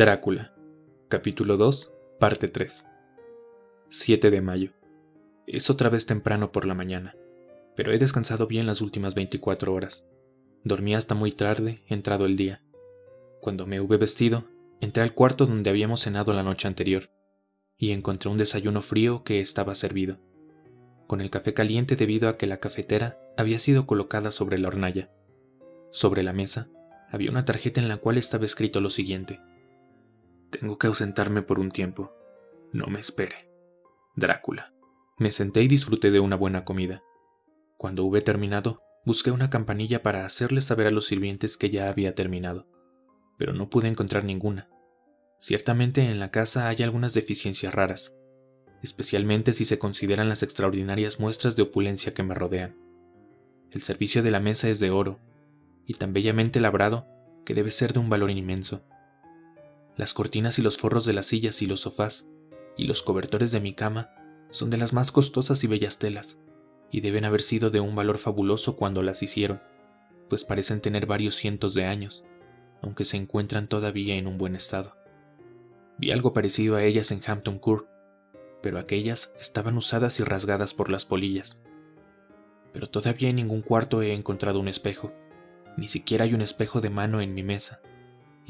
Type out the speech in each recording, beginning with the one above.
Drácula, capítulo 2, parte 3. 7 de mayo. Es otra vez temprano por la mañana, pero he descansado bien las últimas 24 horas. Dormí hasta muy tarde, entrado el día. Cuando me hube vestido, entré al cuarto donde habíamos cenado la noche anterior, y encontré un desayuno frío que estaba servido, con el café caliente debido a que la cafetera había sido colocada sobre la hornalla. Sobre la mesa había una tarjeta en la cual estaba escrito lo siguiente. Tengo que ausentarme por un tiempo. No me espere. Drácula. Me senté y disfruté de una buena comida. Cuando hube terminado, busqué una campanilla para hacerles saber a los sirvientes que ya había terminado, pero no pude encontrar ninguna. Ciertamente en la casa hay algunas deficiencias raras, especialmente si se consideran las extraordinarias muestras de opulencia que me rodean. El servicio de la mesa es de oro, y tan bellamente labrado que debe ser de un valor inmenso. Las cortinas y los forros de las sillas y los sofás, y los cobertores de mi cama, son de las más costosas y bellas telas, y deben haber sido de un valor fabuloso cuando las hicieron, pues parecen tener varios cientos de años, aunque se encuentran todavía en un buen estado. Vi algo parecido a ellas en Hampton Court, pero aquellas estaban usadas y rasgadas por las polillas. Pero todavía en ningún cuarto he encontrado un espejo, ni siquiera hay un espejo de mano en mi mesa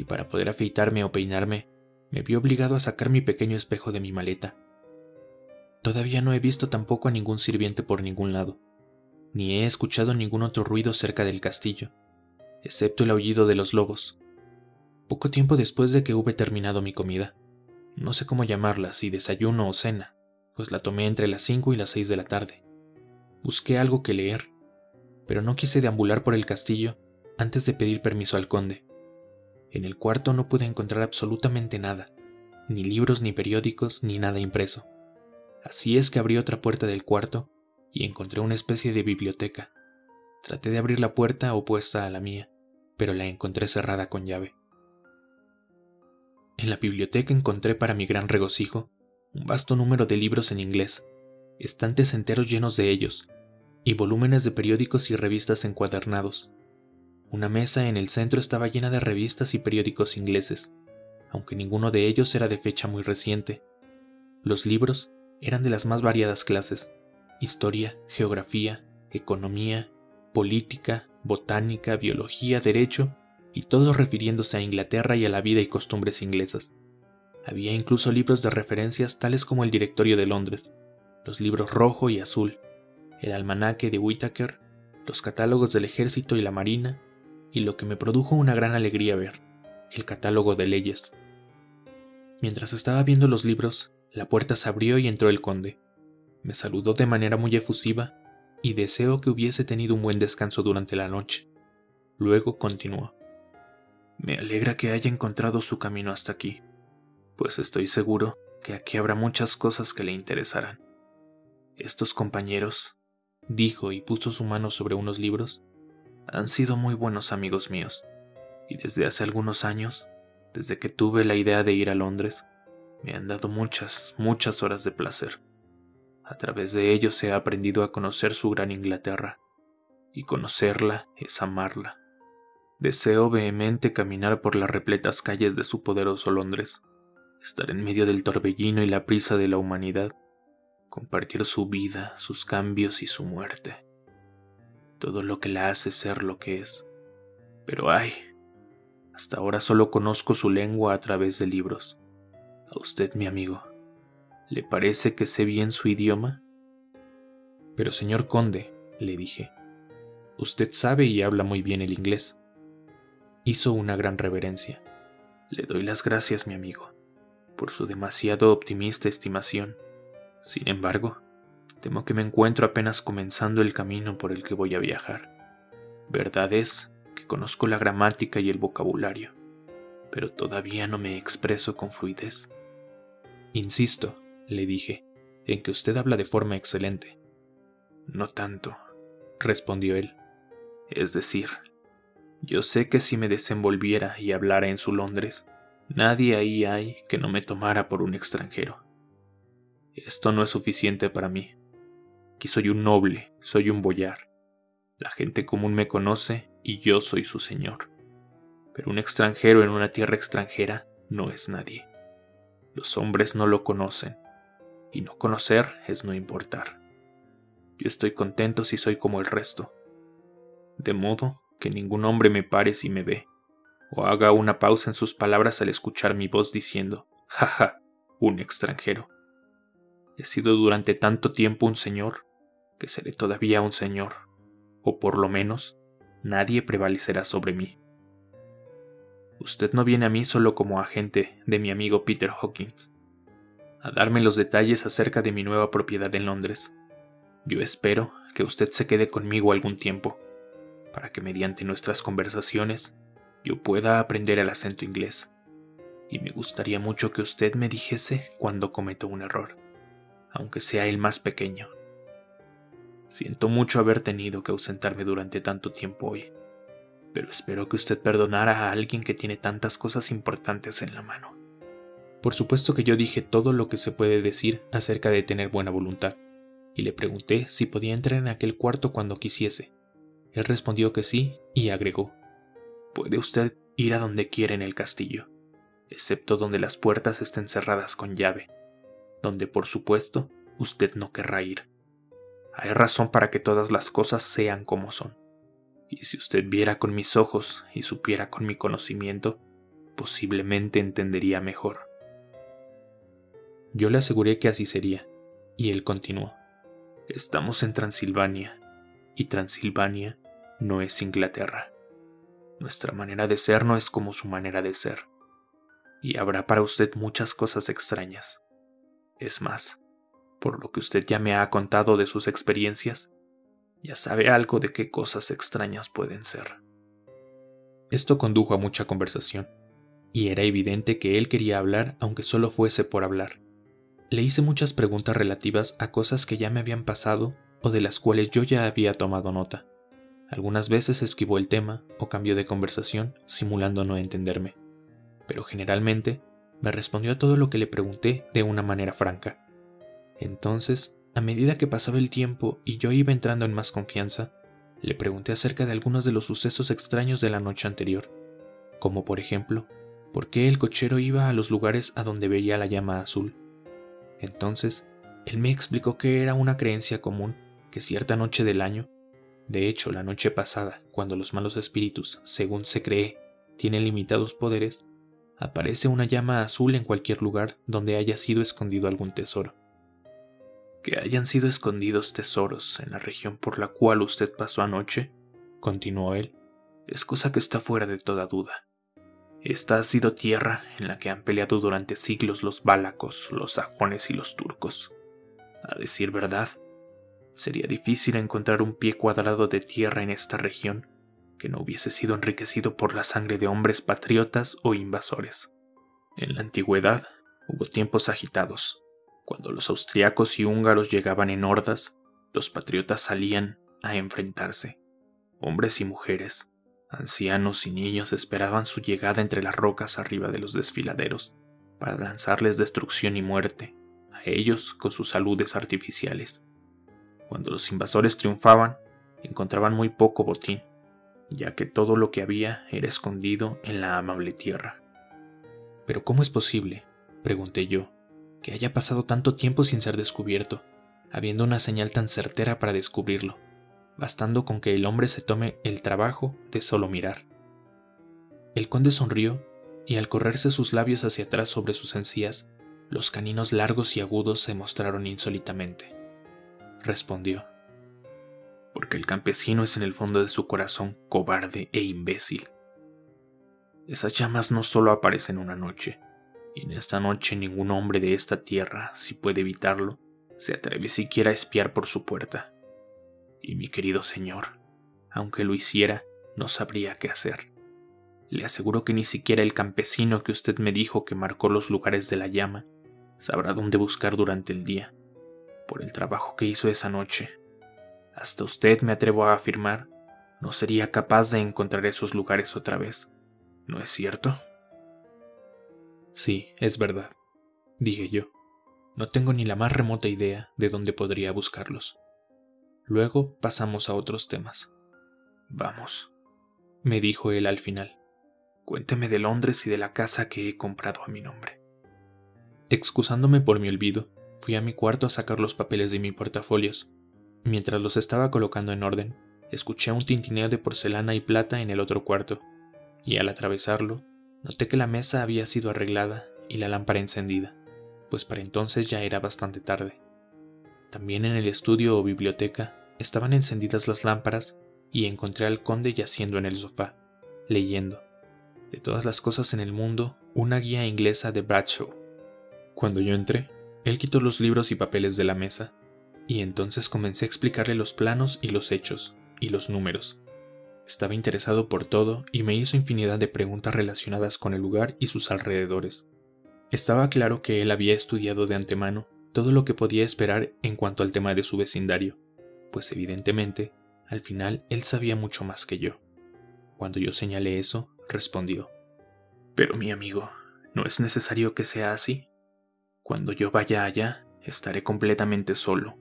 y para poder afeitarme o peinarme, me vi obligado a sacar mi pequeño espejo de mi maleta. Todavía no he visto tampoco a ningún sirviente por ningún lado, ni he escuchado ningún otro ruido cerca del castillo, excepto el aullido de los lobos. Poco tiempo después de que hube terminado mi comida, no sé cómo llamarla, si desayuno o cena, pues la tomé entre las 5 y las 6 de la tarde. Busqué algo que leer, pero no quise deambular por el castillo antes de pedir permiso al conde. En el cuarto no pude encontrar absolutamente nada, ni libros, ni periódicos, ni nada impreso. Así es que abrí otra puerta del cuarto y encontré una especie de biblioteca. Traté de abrir la puerta opuesta a la mía, pero la encontré cerrada con llave. En la biblioteca encontré para mi gran regocijo un vasto número de libros en inglés, estantes enteros llenos de ellos, y volúmenes de periódicos y revistas encuadernados. Una mesa en el centro estaba llena de revistas y periódicos ingleses, aunque ninguno de ellos era de fecha muy reciente. Los libros eran de las más variadas clases, historia, geografía, economía, política, botánica, biología, derecho, y todos refiriéndose a Inglaterra y a la vida y costumbres inglesas. Había incluso libros de referencias tales como el Directorio de Londres, los libros rojo y azul, el almanaque de Whitaker, los catálogos del ejército y la marina, y lo que me produjo una gran alegría ver, el catálogo de leyes. Mientras estaba viendo los libros, la puerta se abrió y entró el conde. Me saludó de manera muy efusiva y deseo que hubiese tenido un buen descanso durante la noche. Luego continuó. Me alegra que haya encontrado su camino hasta aquí, pues estoy seguro que aquí habrá muchas cosas que le interesarán. Estos compañeros, dijo y puso su mano sobre unos libros, han sido muy buenos amigos míos, y desde hace algunos años, desde que tuve la idea de ir a Londres, me han dado muchas, muchas horas de placer. A través de ellos he aprendido a conocer su gran Inglaterra, y conocerla es amarla. Deseo vehemente caminar por las repletas calles de su poderoso Londres, estar en medio del torbellino y la prisa de la humanidad, compartir su vida, sus cambios y su muerte todo lo que la hace ser lo que es. Pero ay, hasta ahora solo conozco su lengua a través de libros. A usted, mi amigo, ¿le parece que sé bien su idioma? Pero señor conde, le dije, usted sabe y habla muy bien el inglés. Hizo una gran reverencia. Le doy las gracias, mi amigo, por su demasiado optimista estimación. Sin embargo, Temo que me encuentro apenas comenzando el camino por el que voy a viajar. Verdad es que conozco la gramática y el vocabulario, pero todavía no me expreso con fluidez. Insisto, le dije, en que usted habla de forma excelente. No tanto, respondió él. Es decir, yo sé que si me desenvolviera y hablara en su Londres, nadie ahí hay que no me tomara por un extranjero. Esto no es suficiente para mí. Aquí soy un noble, soy un boyar. La gente común me conoce y yo soy su señor. Pero un extranjero en una tierra extranjera no es nadie. Los hombres no lo conocen, y no conocer es no importar. Yo estoy contento si soy como el resto, de modo que ningún hombre me pare si me ve, o haga una pausa en sus palabras al escuchar mi voz diciendo, jaja, un extranjero. He sido durante tanto tiempo un señor, que seré todavía un señor, o por lo menos, nadie prevalecerá sobre mí. Usted no viene a mí solo como agente de mi amigo Peter Hawkins, a darme los detalles acerca de mi nueva propiedad en Londres. Yo espero que usted se quede conmigo algún tiempo, para que mediante nuestras conversaciones yo pueda aprender el acento inglés. Y me gustaría mucho que usted me dijese cuando cometo un error, aunque sea el más pequeño. Siento mucho haber tenido que ausentarme durante tanto tiempo hoy pero espero que usted perdonara a alguien que tiene tantas cosas importantes en la mano. Por supuesto que yo dije todo lo que se puede decir acerca de tener buena voluntad, y le pregunté si podía entrar en aquel cuarto cuando quisiese. Él respondió que sí y agregó, Puede usted ir a donde quiera en el castillo, excepto donde las puertas estén cerradas con llave, donde por supuesto usted no querrá ir. Hay razón para que todas las cosas sean como son y si usted viera con mis ojos y supiera con mi conocimiento, posiblemente entendería mejor. Yo le aseguré que así sería, y él continuó. Estamos en Transilvania, y Transilvania no es Inglaterra. Nuestra manera de ser no es como su manera de ser, y habrá para usted muchas cosas extrañas. Es más, por lo que usted ya me ha contado de sus experiencias, ya sabe algo de qué cosas extrañas pueden ser. Esto condujo a mucha conversación, y era evidente que él quería hablar aunque solo fuese por hablar. Le hice muchas preguntas relativas a cosas que ya me habían pasado o de las cuales yo ya había tomado nota. Algunas veces esquivó el tema o cambió de conversación, simulando no entenderme, pero generalmente me respondió a todo lo que le pregunté de una manera franca. Entonces a medida que pasaba el tiempo y yo iba entrando en más confianza, le pregunté acerca de algunos de los sucesos extraños de la noche anterior, como por ejemplo, por qué el cochero iba a los lugares a donde veía la llama azul. Entonces, él me explicó que era una creencia común que cierta noche del año, de hecho la noche pasada, cuando los malos espíritus, según se cree, tienen limitados poderes, aparece una llama azul en cualquier lugar donde haya sido escondido algún tesoro que hayan sido escondidos tesoros en la región por la cual usted pasó anoche, continuó él, es cosa que está fuera de toda duda. Esta ha sido tierra en la que han peleado durante siglos los bálacos, los sajones y los turcos. A decir verdad, sería difícil encontrar un pie cuadrado de tierra en esta región que no hubiese sido enriquecido por la sangre de hombres patriotas o invasores. En la antigüedad hubo tiempos agitados, cuando los austriacos y húngaros llegaban en hordas, los patriotas salían a enfrentarse. Hombres y mujeres, ancianos y niños esperaban su llegada entre las rocas arriba de los desfiladeros para lanzarles destrucción y muerte, a ellos con sus saludes artificiales. Cuando los invasores triunfaban, encontraban muy poco botín, ya que todo lo que había era escondido en la amable tierra. ¿Pero cómo es posible? pregunté yo, que haya pasado tanto tiempo sin ser descubierto, habiendo una señal tan certera para descubrirlo, bastando con que el hombre se tome el trabajo de solo mirar. El conde sonrió, y al correrse sus labios hacia atrás sobre sus encías, los caninos largos y agudos se mostraron insólitamente. Respondió, porque el campesino es en el fondo de su corazón cobarde e imbécil. Esas llamas no solo aparecen una noche, en esta noche ningún hombre de esta tierra, si puede evitarlo, se atreve siquiera a espiar por su puerta. Y mi querido señor, aunque lo hiciera, no sabría qué hacer. Le aseguro que ni siquiera el campesino que usted me dijo que marcó los lugares de la llama sabrá dónde buscar durante el día, por el trabajo que hizo esa noche. Hasta usted, me atrevo a afirmar, no sería capaz de encontrar esos lugares otra vez. ¿No es cierto? Sí, es verdad, dije yo. No tengo ni la más remota idea de dónde podría buscarlos. Luego pasamos a otros temas. Vamos, me dijo él al final. Cuénteme de Londres y de la casa que he comprado a mi nombre. Excusándome por mi olvido, fui a mi cuarto a sacar los papeles de mi portafolios. Mientras los estaba colocando en orden, escuché un tintineo de porcelana y plata en el otro cuarto, y al atravesarlo, noté que la mesa había sido arreglada y la lámpara encendida, pues para entonces ya era bastante tarde. También en el estudio o biblioteca estaban encendidas las lámparas y encontré al conde yaciendo en el sofá, leyendo, de todas las cosas en el mundo, una guía inglesa de Bradshaw. Cuando yo entré, él quitó los libros y papeles de la mesa, y entonces comencé a explicarle los planos y los hechos, y los números. Estaba interesado por todo y me hizo infinidad de preguntas relacionadas con el lugar y sus alrededores. Estaba claro que él había estudiado de antemano todo lo que podía esperar en cuanto al tema de su vecindario, pues evidentemente, al final él sabía mucho más que yo. Cuando yo señalé eso, respondió. Pero mi amigo, no es necesario que sea así. Cuando yo vaya allá, estaré completamente solo.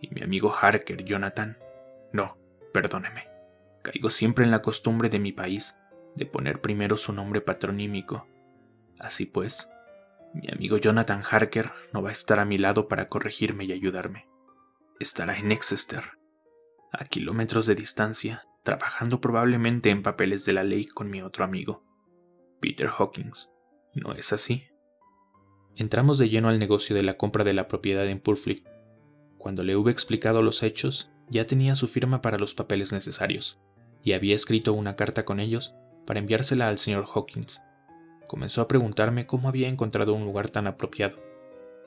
Y mi amigo Harker, Jonathan, no, perdóneme. Caigo siempre en la costumbre de mi país de poner primero su nombre patronímico. Así pues, mi amigo Jonathan Harker no va a estar a mi lado para corregirme y ayudarme. Estará en Exeter, a kilómetros de distancia, trabajando probablemente en papeles de la ley con mi otro amigo, Peter Hawkins. ¿No es así? Entramos de lleno al negocio de la compra de la propiedad en Purfleet. Cuando le hube explicado los hechos, ya tenía su firma para los papeles necesarios, y había escrito una carta con ellos para enviársela al señor Hawkins comenzó a preguntarme cómo había encontrado un lugar tan apropiado.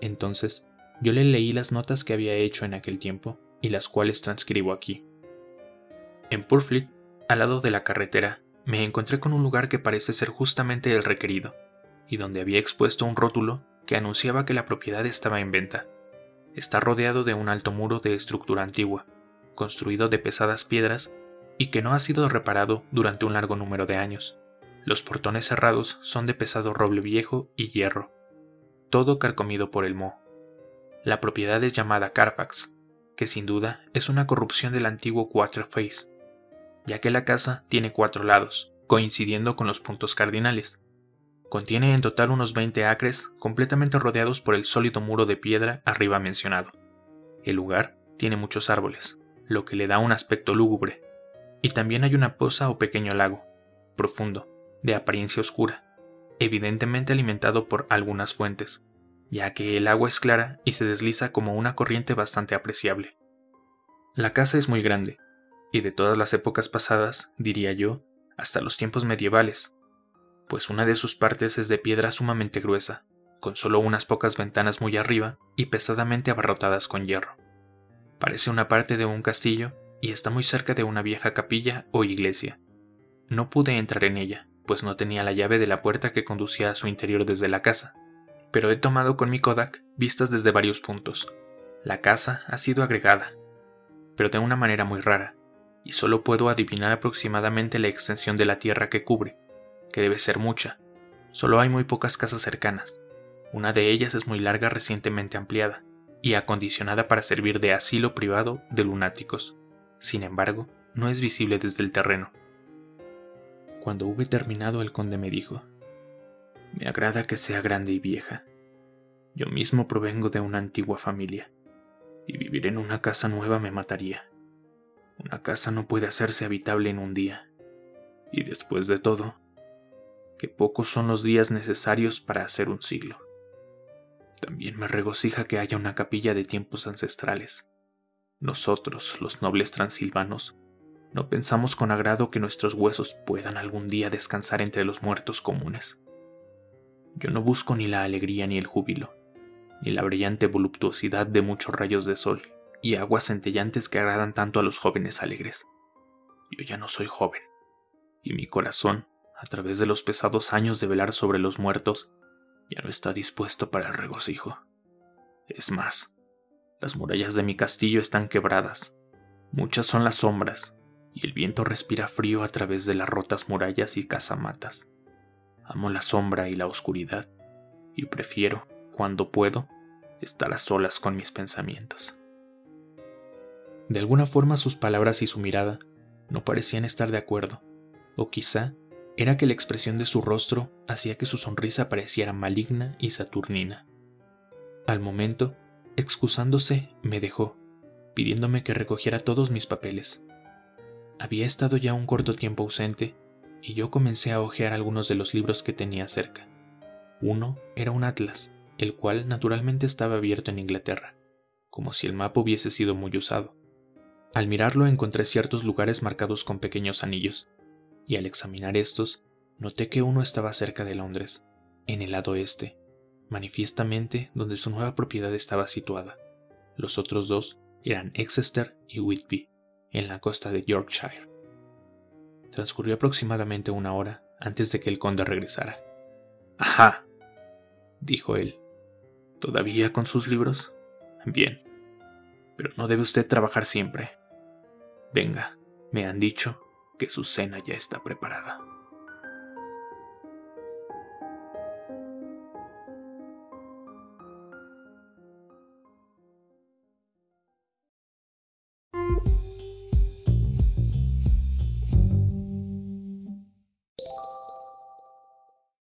Entonces, yo le leí las notas que había hecho en aquel tiempo y las cuales transcribo aquí. En Purfleet, al lado de la carretera, me encontré con un lugar que parece ser justamente el requerido, y donde había expuesto un rótulo que anunciaba que la propiedad estaba en venta. Está rodeado de un alto muro de estructura antigua, construido de pesadas piedras y que no ha sido reparado durante un largo número de años. Los portones cerrados son de pesado roble viejo y hierro, todo carcomido por el moho. La propiedad es llamada Carfax, que sin duda es una corrupción del antiguo Face, ya que la casa tiene cuatro lados, coincidiendo con los puntos cardinales. Contiene en total unos 20 acres completamente rodeados por el sólido muro de piedra arriba mencionado. El lugar tiene muchos árboles, lo que le da un aspecto lúgubre, y también hay una poza o pequeño lago, profundo, de apariencia oscura, evidentemente alimentado por algunas fuentes, ya que el agua es clara y se desliza como una corriente bastante apreciable. La casa es muy grande, y de todas las épocas pasadas, diría yo, hasta los tiempos medievales, pues una de sus partes es de piedra sumamente gruesa, con solo unas pocas ventanas muy arriba y pesadamente abarrotadas con hierro. Parece una parte de un castillo y está muy cerca de una vieja capilla o iglesia. No pude entrar en ella, pues no tenía la llave de la puerta que conducía a su interior desde la casa. Pero he tomado con mi Kodak vistas desde varios puntos. La casa ha sido agregada, pero de una manera muy rara, y solo puedo adivinar aproximadamente la extensión de la tierra que cubre, que debe ser mucha. Solo hay muy pocas casas cercanas. Una de ellas es muy larga recientemente ampliada, y acondicionada para servir de asilo privado de lunáticos. Sin embargo, no es visible desde el terreno. Cuando hube terminado, el conde me dijo, Me agrada que sea grande y vieja. Yo mismo provengo de una antigua familia, y vivir en una casa nueva me mataría. Una casa no puede hacerse habitable en un día. Y después de todo, que pocos son los días necesarios para hacer un siglo. También me regocija que haya una capilla de tiempos ancestrales. Nosotros, los nobles transilvanos, no pensamos con agrado que nuestros huesos puedan algún día descansar entre los muertos comunes. Yo no busco ni la alegría ni el júbilo, ni la brillante voluptuosidad de muchos rayos de sol y aguas centellantes que agradan tanto a los jóvenes alegres. Yo ya no soy joven, y mi corazón, a través de los pesados años de velar sobre los muertos, ya no está dispuesto para el regocijo. Es más, las murallas de mi castillo están quebradas, muchas son las sombras, y el viento respira frío a través de las rotas murallas y casamatas. Amo la sombra y la oscuridad, y prefiero, cuando puedo, estar a solas con mis pensamientos. De alguna forma sus palabras y su mirada no parecían estar de acuerdo, o quizá era que la expresión de su rostro hacía que su sonrisa pareciera maligna y saturnina. Al momento, excusándose, me dejó, pidiéndome que recogiera todos mis papeles. Había estado ya un corto tiempo ausente, y yo comencé a hojear algunos de los libros que tenía cerca. Uno era un atlas, el cual naturalmente estaba abierto en Inglaterra, como si el mapa hubiese sido muy usado. Al mirarlo encontré ciertos lugares marcados con pequeños anillos, y al examinar estos, noté que uno estaba cerca de Londres, en el lado este, manifiestamente donde su nueva propiedad estaba situada. Los otros dos eran Exeter y Whitby, en la costa de Yorkshire. Transcurrió aproximadamente una hora antes de que el conde regresara. Ajá, dijo él. ¿Todavía con sus libros? Bien. Pero no debe usted trabajar siempre. Venga, me han dicho que su cena ya está preparada.